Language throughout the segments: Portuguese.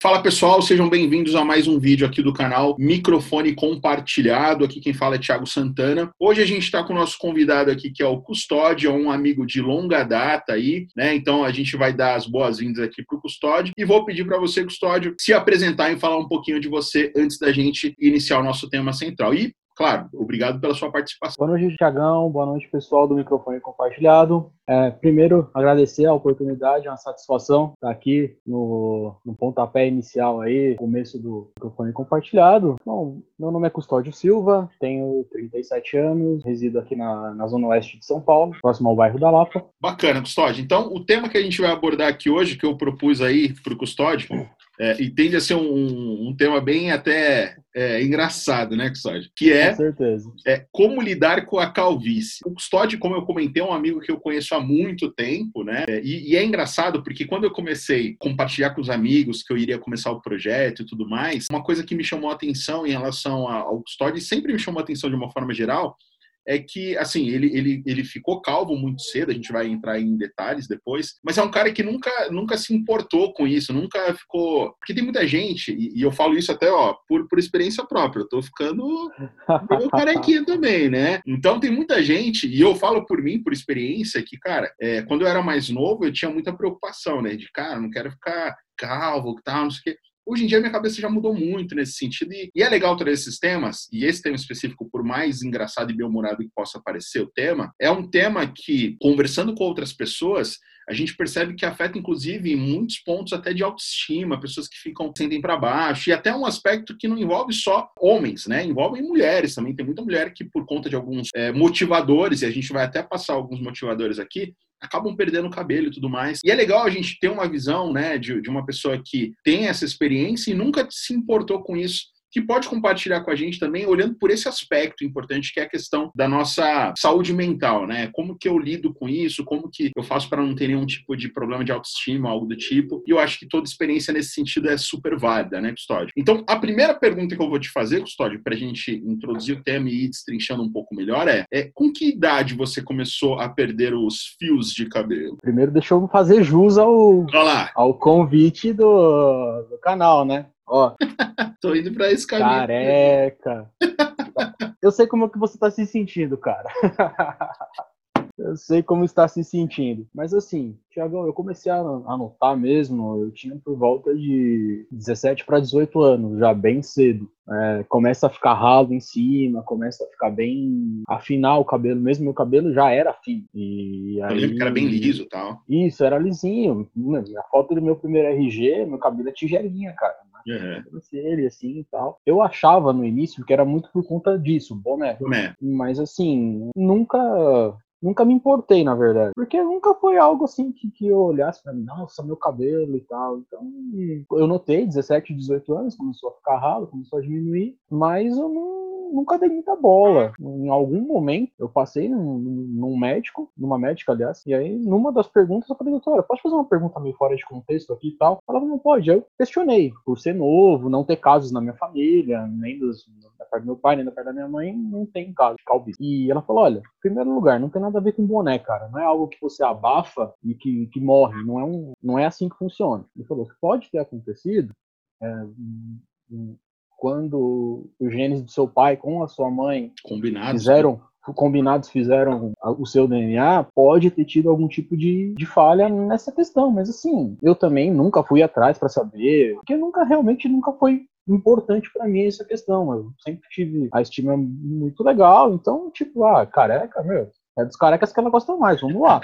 Fala pessoal, sejam bem-vindos a mais um vídeo aqui do canal Microfone Compartilhado. Aqui quem fala é Thiago Santana. Hoje a gente está com o nosso convidado aqui, que é o Custódio, um amigo de longa data aí, né? Então a gente vai dar as boas-vindas aqui para o Custódio e vou pedir para você, Custódio, se apresentar e falar um pouquinho de você antes da gente iniciar o nosso tema central. E claro, obrigado pela sua participação. Boa noite, Tiagão. Boa noite, pessoal do Microfone Compartilhado. É, primeiro, agradecer a oportunidade, é uma satisfação estar aqui no, no pontapé inicial aí, começo do Microfone Compartilhado. Bom, meu nome é Custódio Silva, tenho 37 anos, resido aqui na, na zona oeste de São Paulo, próximo ao bairro da Lapa. Bacana, Custódio. Então, o tema que a gente vai abordar aqui hoje, que eu propus aí para o Custódio, é, e tende a ser um, um tema bem até é, engraçado, né, Custódio? Que é, Com certeza. é como lidar com a calvície. O Custódio, como eu comentei, é um amigo que eu conheço há muito tempo, né? E, e, é engraçado porque quando eu comecei a compartilhar com os amigos que eu iria começar o projeto e tudo mais, uma coisa que me chamou a atenção em relação ao Custódio, e sempre me chamou a atenção de uma forma geral, é que, assim, ele, ele, ele ficou calvo muito cedo, a gente vai entrar em detalhes depois, mas é um cara que nunca, nunca se importou com isso, nunca ficou. Porque tem muita gente, e, e eu falo isso até, ó, por, por experiência própria, eu tô ficando meio carequinha também, né? Então tem muita gente, e eu falo por mim, por experiência, que, cara, é, quando eu era mais novo, eu tinha muita preocupação, né? De, cara, não quero ficar calvo, tal, não sei o quê. Hoje em dia, minha cabeça já mudou muito nesse sentido. E, é legal trazer esses temas, e esse tema específico, por mais engraçado e bem-humorado que possa parecer o tema, é um tema que, conversando com outras pessoas, a gente percebe que afeta, inclusive, em muitos pontos até de autoestima, pessoas que ficam sentem para baixo, e até um aspecto que não envolve só homens, né? Envolve mulheres também. Tem muita mulher que, por conta de alguns é, motivadores, e a gente vai até passar alguns motivadores aqui, acabam perdendo o cabelo e tudo mais. E é legal a gente ter uma visão, né, de, de uma pessoa que tem essa experiência e nunca se importou com isso que pode compartilhar com a gente também, olhando por esse aspecto importante que é a questão da nossa saúde mental, né? Como que eu lido com isso, como que eu faço para não ter nenhum tipo de problema de autoestima, algo do tipo. E eu acho que toda experiência nesse sentido é super válida, né, Custódio? Então, a primeira pergunta que eu vou te fazer, Custódio, para a gente introduzir o tema e ir destrinchando um pouco melhor é, é com que idade você começou a perder os fios de cabelo? Primeiro, deixa eu fazer jus ao, ao convite do, do canal, né? Ó. Tô indo pra esse caminho. Careca. Eu sei como é que você tá se sentindo, cara. Eu sei como está se sentindo. Mas assim, Tiagão, eu comecei a anotar mesmo, eu tinha por volta de 17 para 18 anos, já bem cedo. É, começa a ficar ralo em cima, começa a ficar bem. afinar o cabelo, mesmo meu cabelo já era fino. E aí... Eu lembro que era bem liso e tal. Isso, era lisinho. A foto do meu primeiro RG, meu cabelo é tigelinha, cara. Uhum. Ele assim e tal. Eu achava no início que era muito por conta disso, boné. boné. Mas assim, nunca nunca me importei, na verdade. Porque nunca foi algo assim que, que eu olhasse pra mim, nossa, meu cabelo e tal. Então, eu notei, 17, 18 anos, começou a ficar ralo, começou a diminuir, mas eu não, nunca dei muita bola. Em algum momento, eu passei num, num médico, numa médica, aliás, e aí, numa das perguntas, eu falei, doutora, pode fazer uma pergunta meio fora de contexto aqui e tal? Ela falou, não pode. Eu questionei, por ser novo, não ter casos na minha família, nem dos, da parte do meu pai, nem da parte da minha mãe, não tem caso de calvície. E ela falou, olha, em primeiro lugar, não tem nada a ver com boné, cara. Não é algo que você abafa e que, que morre. Não é, um, não é assim que funciona. Ele falou pode ter acontecido é, quando os genes do seu pai com a sua mãe combinados fizeram combinados fizeram o seu DNA, pode ter tido algum tipo de, de falha nessa questão. Mas assim, eu também nunca fui atrás para saber, porque nunca realmente nunca foi importante para mim essa questão. Eu sempre tive a estima muito legal, então, tipo, ah, careca, meu, é dos carecas que ela gosta mais, vamos lá.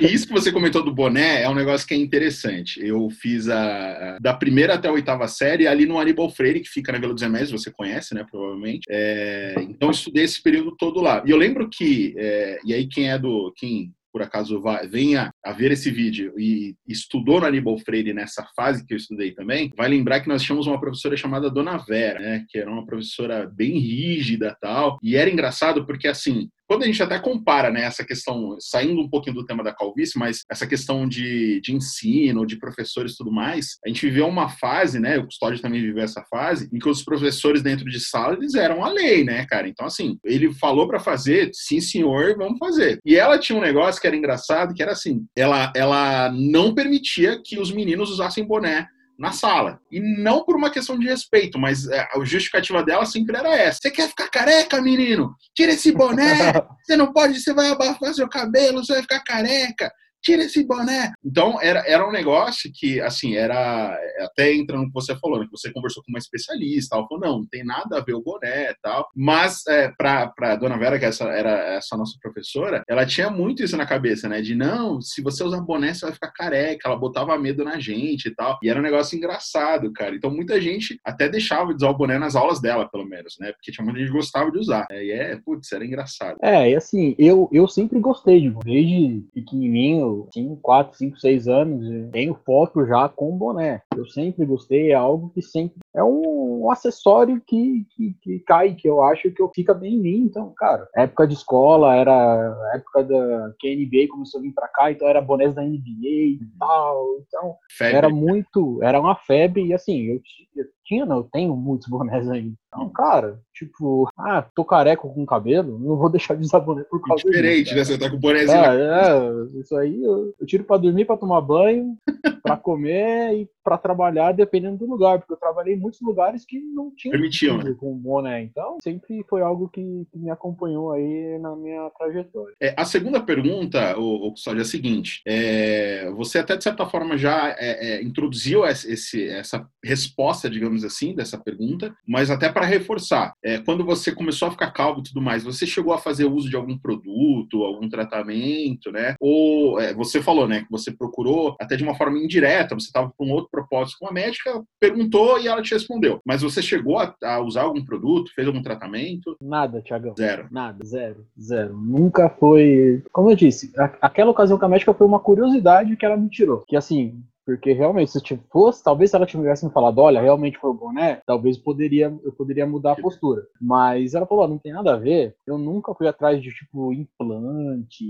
Isso que você comentou do boné é um negócio que é interessante. Eu fiz a, da primeira até a oitava série ali no Aníbal Freire, que fica na Vila dos Remédios, você conhece, né, provavelmente. É, então eu estudei esse período todo lá. E eu lembro que, é, e aí quem é do, quem por acaso vai, venha a ver esse vídeo e estudou no Aníbal Freire nessa fase que eu estudei também, vai lembrar que nós tínhamos uma professora chamada Dona Vera, né, que era uma professora bem rígida tal, e era engraçado porque assim, quando a gente até compara né, essa questão, saindo um pouquinho do tema da calvície, mas essa questão de, de ensino, de professores e tudo mais, a gente viveu uma fase, né? O Custódio também viveu essa fase, em que os professores dentro de sala, eles eram a lei, né, cara? Então, assim, ele falou para fazer, sim, senhor, vamos fazer. E ela tinha um negócio que era engraçado, que era assim, ela, ela não permitia que os meninos usassem boné na sala. E não por uma questão de respeito, mas é, a justificativa dela sempre era essa. Você quer ficar careca, menino? Tira esse boné! Você não pode, você vai abafar seu cabelo, você vai ficar careca tira esse boné. Então, era, era um negócio que, assim, era. Até entrando no que você falou, né, que você conversou com uma especialista, ela falou: não, não tem nada a ver o boné e tal. Mas, é, pra, pra dona Vera, que essa era essa nossa professora, ela tinha muito isso na cabeça, né? De não, se você usar boné, você vai ficar careca. Ela botava medo na gente e tal. E era um negócio engraçado, cara. Então, muita gente até deixava de usar o boné nas aulas dela, pelo menos, né? Porque tinha muita gente que gostava de usar. E é, putz, era engraçado. É, e assim, eu, eu sempre gostei de desde pequenininho 5, 4, 5, 6 anos, tenho foto já com boné. Eu sempre gostei, é algo que sempre. É um, um acessório que, que, que, cai, que eu acho que eu fica bem em mim. Então, cara, época de escola, era época da que a NBA começou a vir pra cá, então era bonés da NBA e tal. Então, febre. era muito. Era uma febre, e assim, eu, eu tinha, não, eu tenho muitos bonés ainda. Então, cara, tipo, ah, tô careca com cabelo, não vou deixar de usar boné por causa Diferente, disso. né? Você tá com bonézinho. É, é, isso aí eu, eu tiro pra dormir, pra tomar banho, pra comer e pra trabalhar, dependendo do lugar, porque eu trabalhei muitos lugares que não tinha Permitiam, né? com boné. Então, sempre foi algo que, que, me acompanhou aí na minha trajetória. É, a segunda pergunta, o, o é a seguinte: é, você até de certa forma já é, é introduziu esse, essa resposta, digamos assim, dessa pergunta, mas até para reforçar, é, quando você começou a ficar calvo e tudo mais, você chegou a fazer uso de algum produto, algum tratamento, né? Ou é, você falou, né, que você procurou até de uma forma indireta, você estava com um outro propósito com a médica, perguntou e ela te respondeu. Mas você chegou a, a usar algum produto, fez algum tratamento? Nada, Tiagão. Zero. Nada, zero, zero. Nunca foi. Como eu disse, aquela ocasião com a médica foi uma curiosidade que ela me tirou. Que assim, porque realmente, se tipo, fosse, talvez se ela tivesse me falado, olha, realmente foi o boné, talvez poderia, eu poderia mudar a postura. Mas ela falou, não tem nada a ver. Eu nunca fui atrás de, tipo, implante,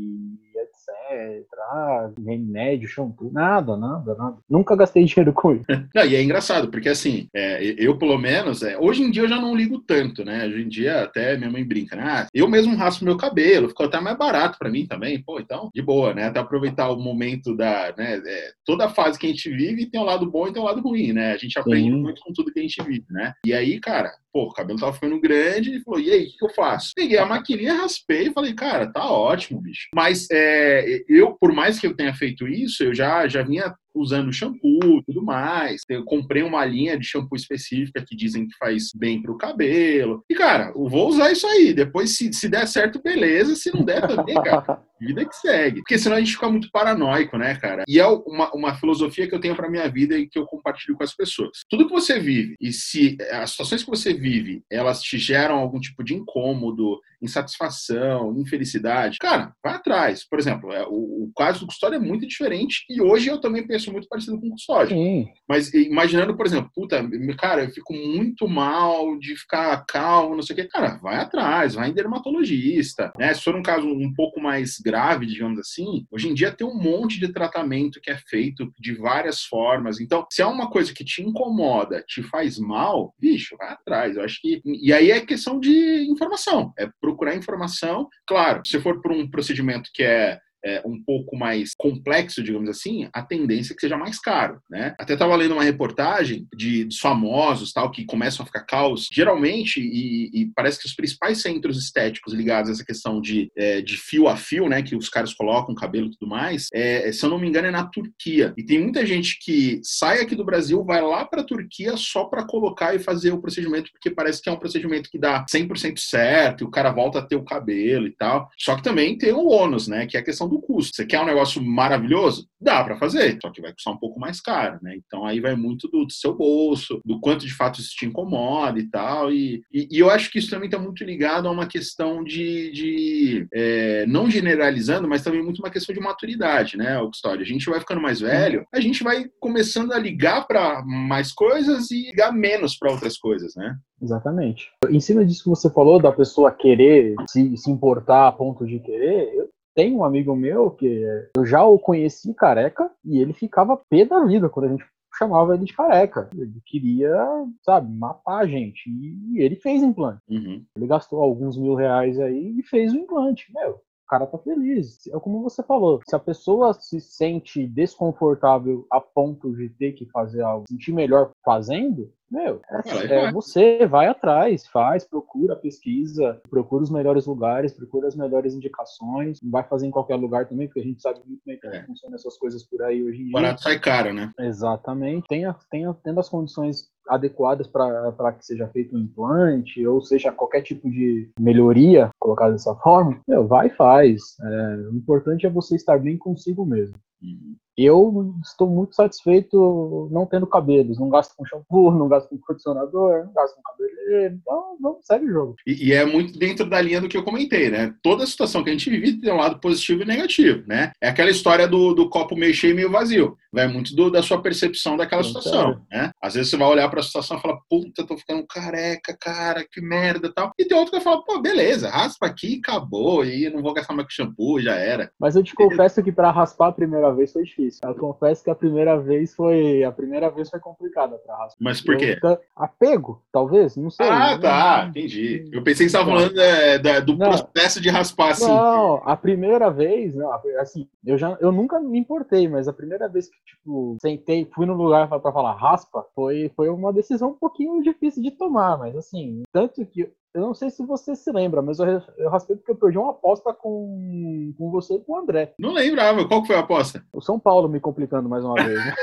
etc. Ah, remédio, shampoo, nada, nada, nada. Nunca gastei dinheiro com isso. Não, e é engraçado, porque assim, é, eu pelo menos, é, hoje em dia eu já não ligo tanto, né? Hoje em dia até minha mãe brinca, né? Ah, eu mesmo raspo meu cabelo, ficou até mais barato para mim também, pô, então, de boa, né? Até aproveitar o momento da, né? É, toda fase que a gente vive tem um lado bom e tem um lado ruim, né? A gente aprende Sim. muito com tudo que a gente vive, né? E aí, cara, pô, o cabelo tava ficando grande e falou, e aí, o que, eu faço? Peguei a maquininha, raspei e falei, cara, tá ótimo, bicho. Mas é, eu, por mais que eu tenha feito isso, eu já, já vinha usando shampoo e tudo mais. Eu comprei uma linha de shampoo específica que dizem que faz bem pro cabelo. E, cara, eu vou usar isso aí. Depois, se, se der certo, beleza. Se não der, também, cara, vida que segue. Porque senão a gente fica muito paranoico, né, cara? E é uma, uma filosofia que eu tenho pra minha vida e que eu compartilho com as pessoas. Tudo que você vive, e se as situações que você vive, elas te geram algum tipo de incômodo, insatisfação, infelicidade, cara, vai atrás. Por exemplo, é, o, o caso do custódio é muito diferente e hoje eu também penso muito parecido com o custódio. Sim. Mas imaginando, por exemplo, puta, cara, eu fico muito mal de ficar calmo, não sei o quê. Cara, vai atrás, vai em dermatologista, né? Se for um caso um pouco mais grave, digamos assim, hoje em dia tem um monte de tratamento que é feito de várias formas. Então, se é uma coisa que te incomoda, te faz mal, bicho, vai atrás. Eu acho que. E aí é questão de informação. É procurar informação. Claro, se for por um procedimento que é é, um pouco mais complexo, digamos assim, a tendência é que seja mais caro, né? Até estava lendo uma reportagem de, famosos, tal, que começam a ficar caos, geralmente, e, e, parece que os principais centros estéticos ligados a essa questão de, é, de fio a fio, né, que os caras colocam cabelo e tudo mais, é, se eu não me engano é na Turquia. E tem muita gente que sai aqui do Brasil, vai lá para a Turquia só para colocar e fazer o procedimento, porque parece que é um procedimento que dá 100% certo, e o cara volta a ter o cabelo e tal. Só que também tem o ônus, né, que é a questão do do custo. Você quer um negócio maravilhoso? Dá para fazer, só que vai custar um pouco mais caro, né? Então aí vai muito do, do seu bolso, do quanto de fato isso te incomoda e tal. E, e, e eu acho que isso também está muito ligado a uma questão de, de é, não generalizando, mas também muito uma questão de maturidade, né, Custódio? A gente vai ficando mais velho, a gente vai começando a ligar para mais coisas e ligar menos para outras coisas, né? Exatamente. Em cima disso que você falou, da pessoa querer se, se importar a ponto de querer, eu tem um amigo meu que eu já o conheci careca e ele ficava pé da vida quando a gente chamava ele de careca. Ele queria, sabe, matar a gente. E ele fez implante. Uhum. Ele gastou alguns mil reais aí e fez o implante. Meu, o cara tá feliz. É como você falou, se a pessoa se sente desconfortável a ponto de ter que fazer algo, sentir melhor fazendo, meu, é, é, você vai atrás, faz, procura, pesquisa, procura os melhores lugares, procura as melhores indicações. Não vai fazer em qualquer lugar também, porque a gente sabe muito bem como é. funcionam essas coisas por aí hoje em dia. Barato sai caro, né? Exatamente. Tenha, tenha, tendo as condições adequadas para que seja feito um implante, ou seja, qualquer tipo de melhoria, colocada dessa forma, meu, vai e faz. É, o importante é você estar bem consigo mesmo. Uhum. Eu estou muito satisfeito não tendo cabelos. Não gasto com shampoo, não gasto com condicionador, não gasto com cabeleireiro. Então, vamos, segue o jogo. E, e, é muito dentro da linha do que eu comentei, né? Toda situação que a gente vive tem um lado positivo e negativo, né? É aquela história do, do copo meio cheio e meio vazio. Vai muito do, da sua percepção daquela não situação, né? Às vezes você vai olhar para a situação e fala, puta, tô ficando careca, cara, que merda tal. E tem outro que vai falar, pô, beleza, raspa aqui, acabou, e não vou gastar mais com shampoo, já era. Mas eu te confesso que para raspar a primeira vez foi difícil difícil. Eu confesso que a primeira vez foi a primeira vez foi complicada para raspar. Mas por quê? Eu, apego, talvez, não sei. Ah, tá, entendi. Eu pensei que você estava falando é, da, do não, processo de raspar assim. Não, a primeira vez, não, assim, eu já eu nunca me importei, mas a primeira vez que tipo sentei, fui no lugar para falar raspa, foi foi uma decisão um pouquinho difícil de tomar, mas assim, tanto que eu não sei se você se lembra, mas eu, eu raspei porque eu perdi uma aposta com, com você e com o André. Não lembrava. Qual foi a aposta? O São Paulo me complicando mais uma vez. Né?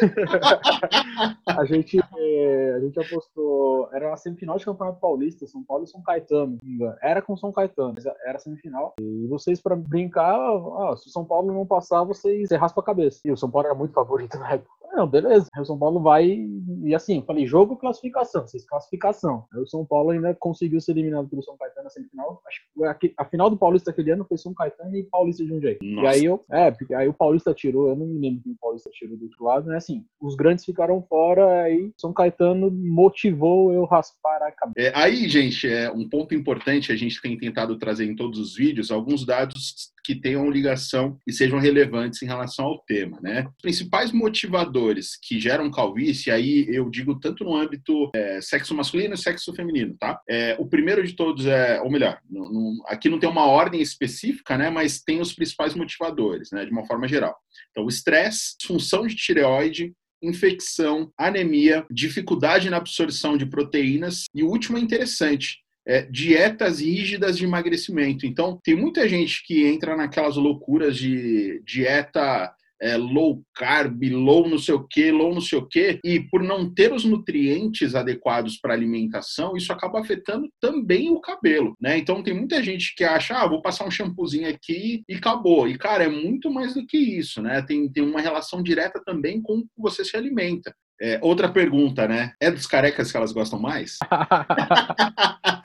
a, gente, é, a gente apostou. Era uma semifinal de Campeonato Paulista, São Paulo e São Caetano. Era com São Caetano, mas era semifinal. E vocês, para brincar, ah, se o São Paulo não passar, vocês você raspa a cabeça. E o São Paulo era muito favorito na época. Não, beleza. O São Paulo vai. E assim, falei, jogo classificação, vocês classificação. Aí o São Paulo ainda conseguiu ser eliminado pelo São Caetano na semifinal. Acho que a, final do Paulista aquele ano foi São Caetano e Paulista de um jeito. Nossa. E aí eu. É, porque aí o Paulista tirou, eu não me lembro quem o Paulista tirou do outro lado, né? Assim, os grandes ficaram fora, aí São Caetano motivou eu raspar a cabeça. É, aí, gente, é um ponto importante, a gente tem tentado trazer em todos os vídeos alguns dados que tenham ligação e sejam relevantes em relação ao tema, né? Os principais motivadores que geram calvície, aí eu digo tanto no âmbito é, sexo masculino e sexo feminino, tá? É, o primeiro de todos é, ou melhor, não, não, aqui não tem uma ordem específica, né? Mas tem os principais motivadores, né? De uma forma geral. Então, o estresse, função de tireoide, infecção, anemia, dificuldade na absorção de proteínas e o último é interessante, é, dietas rígidas de emagrecimento. Então, tem muita gente que entra naquelas loucuras de dieta é, low carb, low não sei o que, low não sei o que, e por não ter os nutrientes adequados para alimentação, isso acaba afetando também o cabelo, né? Então tem muita gente que acha, ah, vou passar um shampoozinho aqui e acabou. E cara, é muito mais do que isso, né? Tem, tem uma relação direta também com o que você se alimenta. É, outra pergunta, né? É dos carecas que elas gostam mais?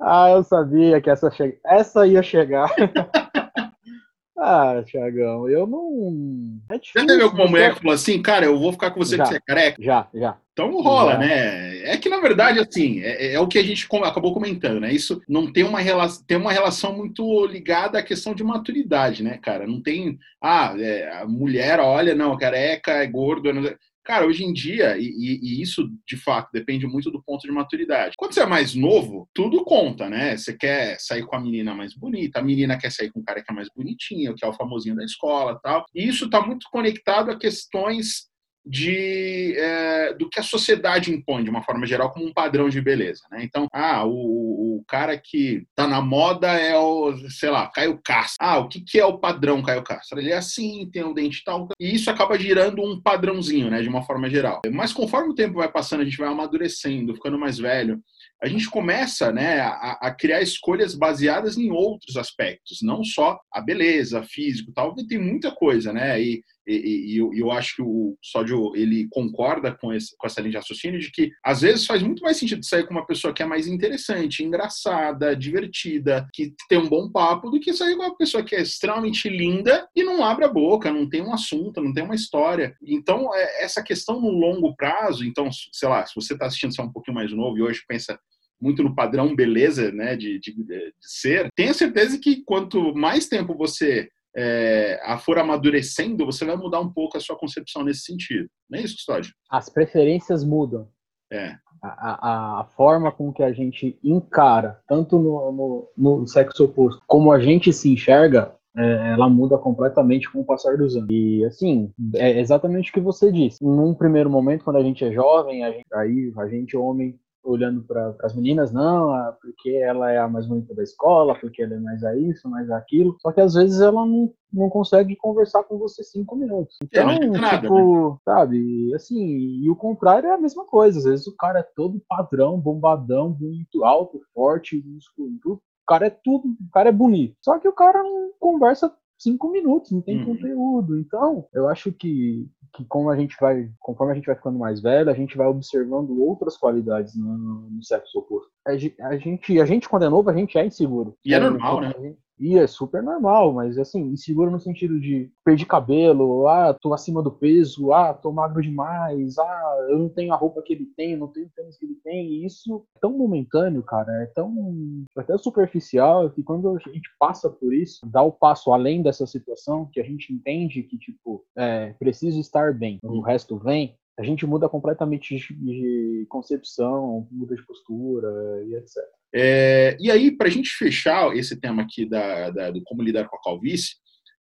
ah, eu sabia que essa, che... essa ia chegar. ah, Tiagão, eu não. É difícil, já teve alguma mulher que falou assim, cara, eu vou ficar com você já, porque você é careca? Já, já. Então rola, já. né? É que, na verdade, assim, é, é, o que a gente acabou comentando, né? Isso não tem uma, relação, tem uma relação muito ligada à questão de maturidade, né, cara? Não tem. Ah, é, a mulher olha, não, careca, é gordo. Não... Cara, hoje em dia, e, e, isso de fato depende muito do ponto de maturidade. Quando você é mais novo, tudo conta, né? Você quer sair com a menina mais bonita, a menina quer sair com o cara que é mais bonitinho, que é o famosinho da escola tal. E isso está muito conectado a questões de é, do que a sociedade impõe de uma forma geral como um padrão de beleza, né? Então, ah, o, o cara que tá na moda é o, sei lá, Caio Castro. Ah, o que, que é o padrão Caio Castro? Ele é assim, tem um dente tal, e isso acaba girando um padrãozinho, né, de uma forma geral. Mas conforme o tempo vai passando, a gente vai amadurecendo, ficando mais velho, a gente começa né, a, a, criar escolhas baseadas em outros aspectos, não só a beleza, físico tal, tem muita coisa, né? E, e, e eu, eu, acho que o Sódio ele concorda com, esse, com essa linha de raciocínio de que às vezes faz muito mais sentido sair com uma pessoa que é mais interessante, engraçada, divertida, que tem um bom papo, do que sair com uma pessoa que é extremamente linda e não abre a boca, não tem um assunto, não tem uma história. Então, é, essa questão no longo prazo, então, sei lá, se você está assistindo só um pouquinho mais novo e hoje pensa muito no padrão beleza, né, de, de, de ser, tenha certeza que quanto mais tempo você é, a for amadurecendo, você vai mudar um pouco a sua concepção nesse sentido. Não é isso, Custódio? As preferências mudam. É. A, a, a, forma com que a gente encara, tanto no, no, no, sexo oposto, como a gente se enxerga, é, ela muda completamente com o passar dos anos. E assim, é exatamente o que você disse. Num primeiro momento, quando a gente é jovem, a gente, aí a gente homem olhando para as meninas, não, ah, porque ela é a mais bonita da escola, porque ela é mais a isso, mais aquilo. Só que às vezes ela não, não consegue conversar com você cinco minutos. Então, é, nada, tipo, né? sabe, assim, e o contrário é a mesma coisa. Às vezes o cara é todo padrão, bombadão, muito alto, forte, músculo. O cara é tudo, o cara é bonito. Só que o cara não conversa cinco minutos, não tem uhum. conteúdo. Então, eu acho que, que como a gente vai, conforme a gente vai ficando mais velho, a gente vai observando outras qualidades no, no sexo oposto. A gente, a gente, quando é novo, a gente é inseguro. E é normal, né? E é super normal, mas assim, inseguro no sentido de perder cabelo, ah, tô acima do peso, ah, tô magro demais, ah, eu não tenho a roupa que ele tem, não tenho o tênis que ele tem. E isso é tão momentâneo, cara, é tão até superficial que quando a gente passa por isso, dá o passo além dessa situação, que a gente entende que, tipo, é, preciso estar bem, o resto vem, a gente muda completamente de concepção, muda de postura e etc. É, e aí, para a gente fechar esse tema aqui da, da, do como lidar com a calvície,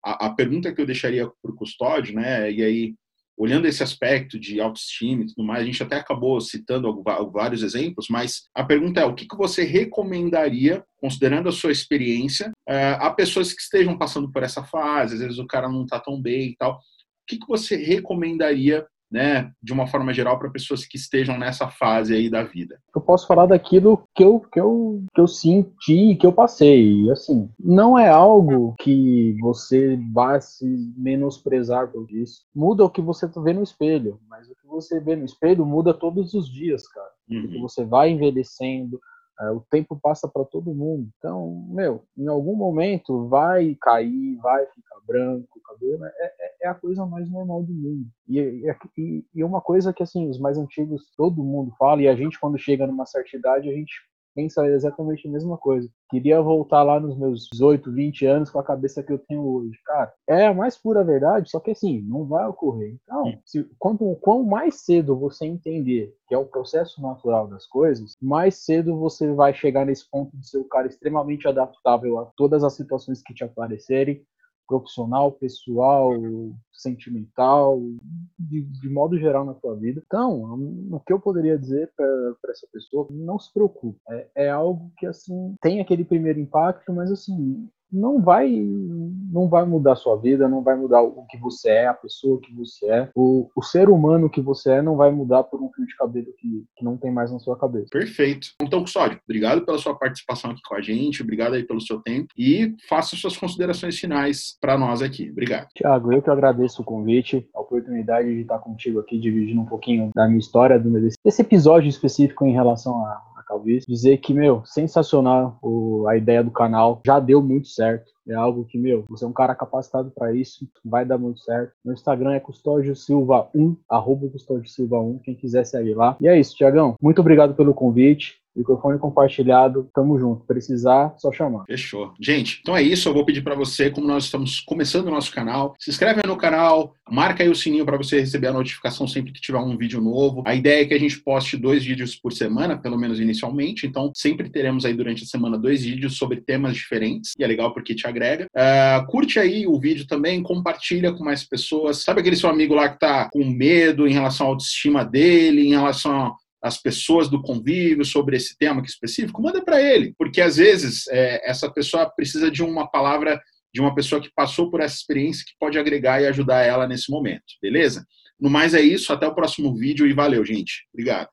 a, a pergunta que eu deixaria para o custódio, né, e aí, olhando esse aspecto de autoestima e tudo mais, a gente até acabou citando vários exemplos, mas a pergunta é: o que, que você recomendaria, considerando a sua experiência, é, a pessoas que estejam passando por essa fase, às vezes o cara não está tão bem e tal, o que, que você recomendaria né, de uma forma geral, para pessoas que estejam nessa fase aí da vida? Eu posso falar daquilo que eu, que eu, que eu senti, que eu passei. Assim, não é algo que você vá se menosprezar por isso. Muda o que você vê no espelho, mas o que você vê no espelho muda todos os dias, cara. Uhum. Porque você vai envelhecendo, o tempo passa para todo mundo. Então, meu, em algum momento vai cair, vai ficar branco, o cabelo é, é, é a coisa mais normal do mundo. E, e, e uma coisa que, assim, os mais antigos, todo mundo fala, e a gente, quando chega numa certa idade, a gente pensa exatamente a mesma coisa. Queria voltar lá nos meus 18, 20 anos com a cabeça que eu tenho hoje. Cara, é a mais pura verdade, só que assim, não vai ocorrer. Então, se, quanto, quanto mais cedo você entender que é o processo natural das coisas, mais cedo você vai chegar nesse ponto de ser o cara extremamente adaptável a todas as situações que te aparecerem, profissional, pessoal, sentimental, de, de, modo geral na tua vida. Então, o que eu poderia dizer para essa pessoa, não se preocupe. É, é algo que, assim, tem aquele primeiro impacto, mas, assim, não vai não vai mudar a sua vida, não vai mudar o que você é, a pessoa que você é. O, o ser humano que você é não vai mudar por um fio de cabelo que, que não tem mais na sua cabeça. Perfeito. Então, Custódio, obrigado pela sua participação aqui com a gente, obrigado aí pelo seu tempo e faça suas considerações finais para nós aqui. Obrigado. Tiago, eu que agradeço o convite, a oportunidade de estar contigo aqui, dividindo um pouquinho da minha história, desse episódio específico em relação a, talvez, dizer que, meu, sensacional o, a ideia do canal, já deu muito certo. É algo que, meu, você é um cara capacitado para isso, vai dar muito certo. Meu Instagram é Custódio Silva 1, arroba Custódio Silva 1, quem quiser segue lá. E é isso, Tiagão. Muito obrigado pelo convite. Microfone compartilhado, tamo junto. Precisar, só chamar. Fechou. Gente, então é isso. Eu vou pedir para você, como nós estamos começando o nosso canal, se inscreve no canal, marca aí o sininho para você receber a notificação sempre que tiver um vídeo novo. A ideia é que a gente poste dois vídeos por semana, pelo menos inicialmente. Então, sempre teremos aí durante a semana dois vídeos sobre temas diferentes. E é legal porque te agrega. Uh, curte aí o vídeo também, compartilha com mais pessoas. Sabe aquele seu amigo lá que tá com medo em relação à autoestima dele, em relação as pessoas do convívio sobre esse tema específico, manda para ele, porque às vezes é, essa pessoa precisa de uma palavra de uma pessoa que passou por essa experiência que pode agregar e ajudar ela nesse momento, beleza? No mais é isso, até o próximo vídeo e valeu, gente. Obrigado.